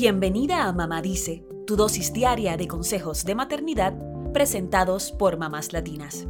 Bienvenida a Mamá Dice, tu dosis diaria de consejos de maternidad presentados por mamás latinas.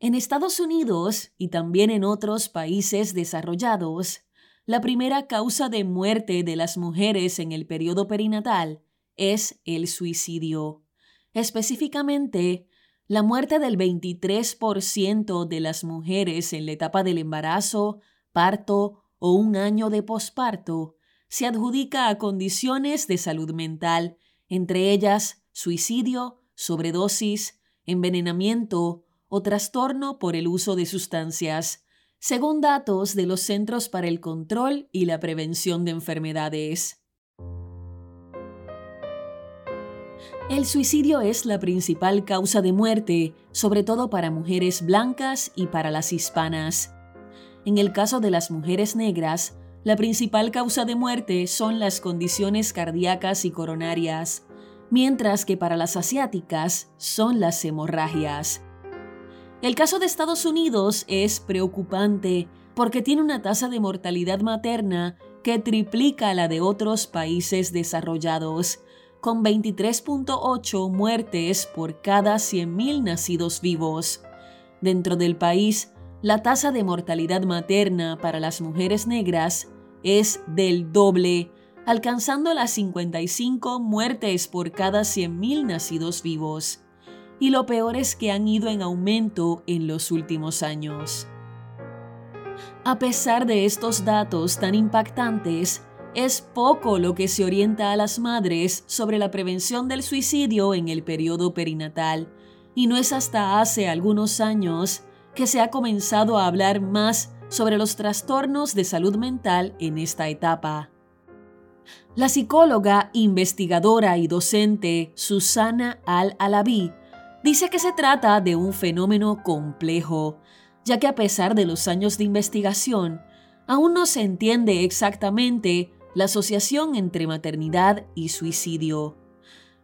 En Estados Unidos y también en otros países desarrollados, la primera causa de muerte de las mujeres en el periodo perinatal es el suicidio. Específicamente, la muerte del 23% de las mujeres en la etapa del embarazo, parto o un año de posparto se adjudica a condiciones de salud mental, entre ellas suicidio, sobredosis, envenenamiento o trastorno por el uso de sustancias, según datos de los Centros para el Control y la Prevención de Enfermedades. El suicidio es la principal causa de muerte, sobre todo para mujeres blancas y para las hispanas. En el caso de las mujeres negras, la principal causa de muerte son las condiciones cardíacas y coronarias, mientras que para las asiáticas son las hemorragias. El caso de Estados Unidos es preocupante porque tiene una tasa de mortalidad materna que triplica la de otros países desarrollados, con 23.8 muertes por cada 100.000 nacidos vivos. Dentro del país, la tasa de mortalidad materna para las mujeres negras es del doble, alcanzando las 55 muertes por cada 100.000 nacidos vivos. Y lo peor es que han ido en aumento en los últimos años. A pesar de estos datos tan impactantes, es poco lo que se orienta a las madres sobre la prevención del suicidio en el periodo perinatal, y no es hasta hace algunos años que se ha comenzado a hablar más sobre los trastornos de salud mental en esta etapa. La psicóloga, investigadora y docente Susana Al-Alabi dice que se trata de un fenómeno complejo, ya que a pesar de los años de investigación, aún no se entiende exactamente la asociación entre maternidad y suicidio.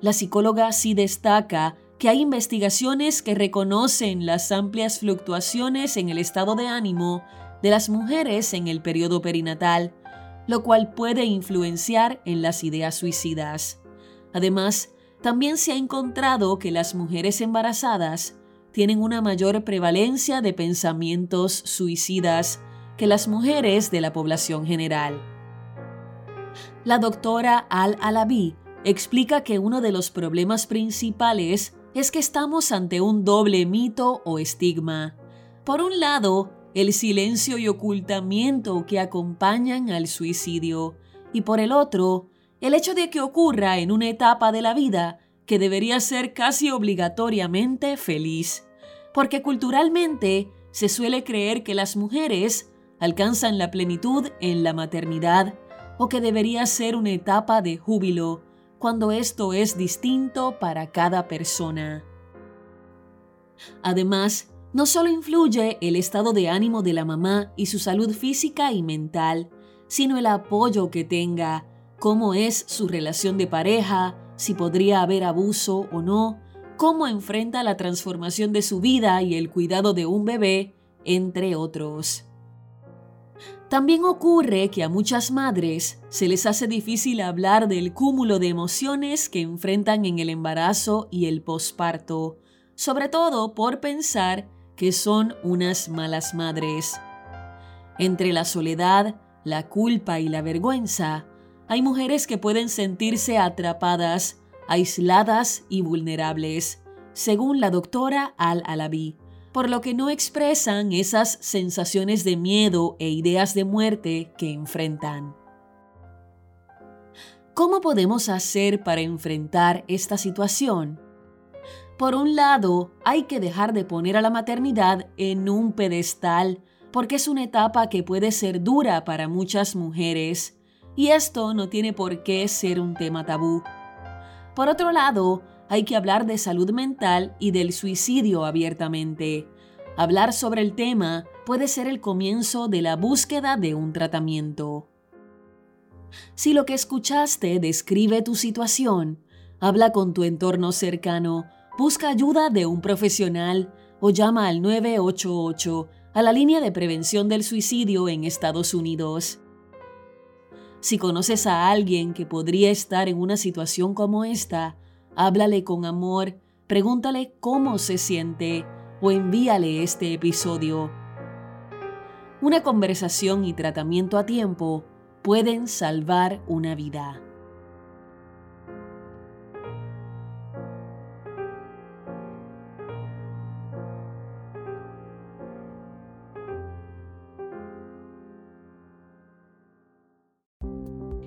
La psicóloga sí destaca que hay investigaciones que reconocen las amplias fluctuaciones en el estado de ánimo de las mujeres en el periodo perinatal, lo cual puede influenciar en las ideas suicidas. Además, también se ha encontrado que las mujeres embarazadas tienen una mayor prevalencia de pensamientos suicidas que las mujeres de la población general. La doctora Al-Alabi explica que uno de los problemas principales es que estamos ante un doble mito o estigma. Por un lado, el silencio y ocultamiento que acompañan al suicidio, y por el otro, el hecho de que ocurra en una etapa de la vida que debería ser casi obligatoriamente feliz, porque culturalmente se suele creer que las mujeres alcanzan la plenitud en la maternidad o que debería ser una etapa de júbilo, cuando esto es distinto para cada persona. Además, no solo influye el estado de ánimo de la mamá y su salud física y mental, sino el apoyo que tenga, cómo es su relación de pareja, si podría haber abuso o no, cómo enfrenta la transformación de su vida y el cuidado de un bebé, entre otros. También ocurre que a muchas madres se les hace difícil hablar del cúmulo de emociones que enfrentan en el embarazo y el posparto, sobre todo por pensar que son unas malas madres. Entre la soledad, la culpa y la vergüenza, hay mujeres que pueden sentirse atrapadas, aisladas y vulnerables, según la doctora Al-Alabi por lo que no expresan esas sensaciones de miedo e ideas de muerte que enfrentan. ¿Cómo podemos hacer para enfrentar esta situación? Por un lado, hay que dejar de poner a la maternidad en un pedestal, porque es una etapa que puede ser dura para muchas mujeres, y esto no tiene por qué ser un tema tabú. Por otro lado, hay que hablar de salud mental y del suicidio abiertamente. Hablar sobre el tema puede ser el comienzo de la búsqueda de un tratamiento. Si lo que escuchaste describe tu situación, habla con tu entorno cercano, busca ayuda de un profesional o llama al 988 a la línea de prevención del suicidio en Estados Unidos. Si conoces a alguien que podría estar en una situación como esta, háblale con amor, pregúntale cómo se siente o envíale este episodio. Una conversación y tratamiento a tiempo pueden salvar una vida.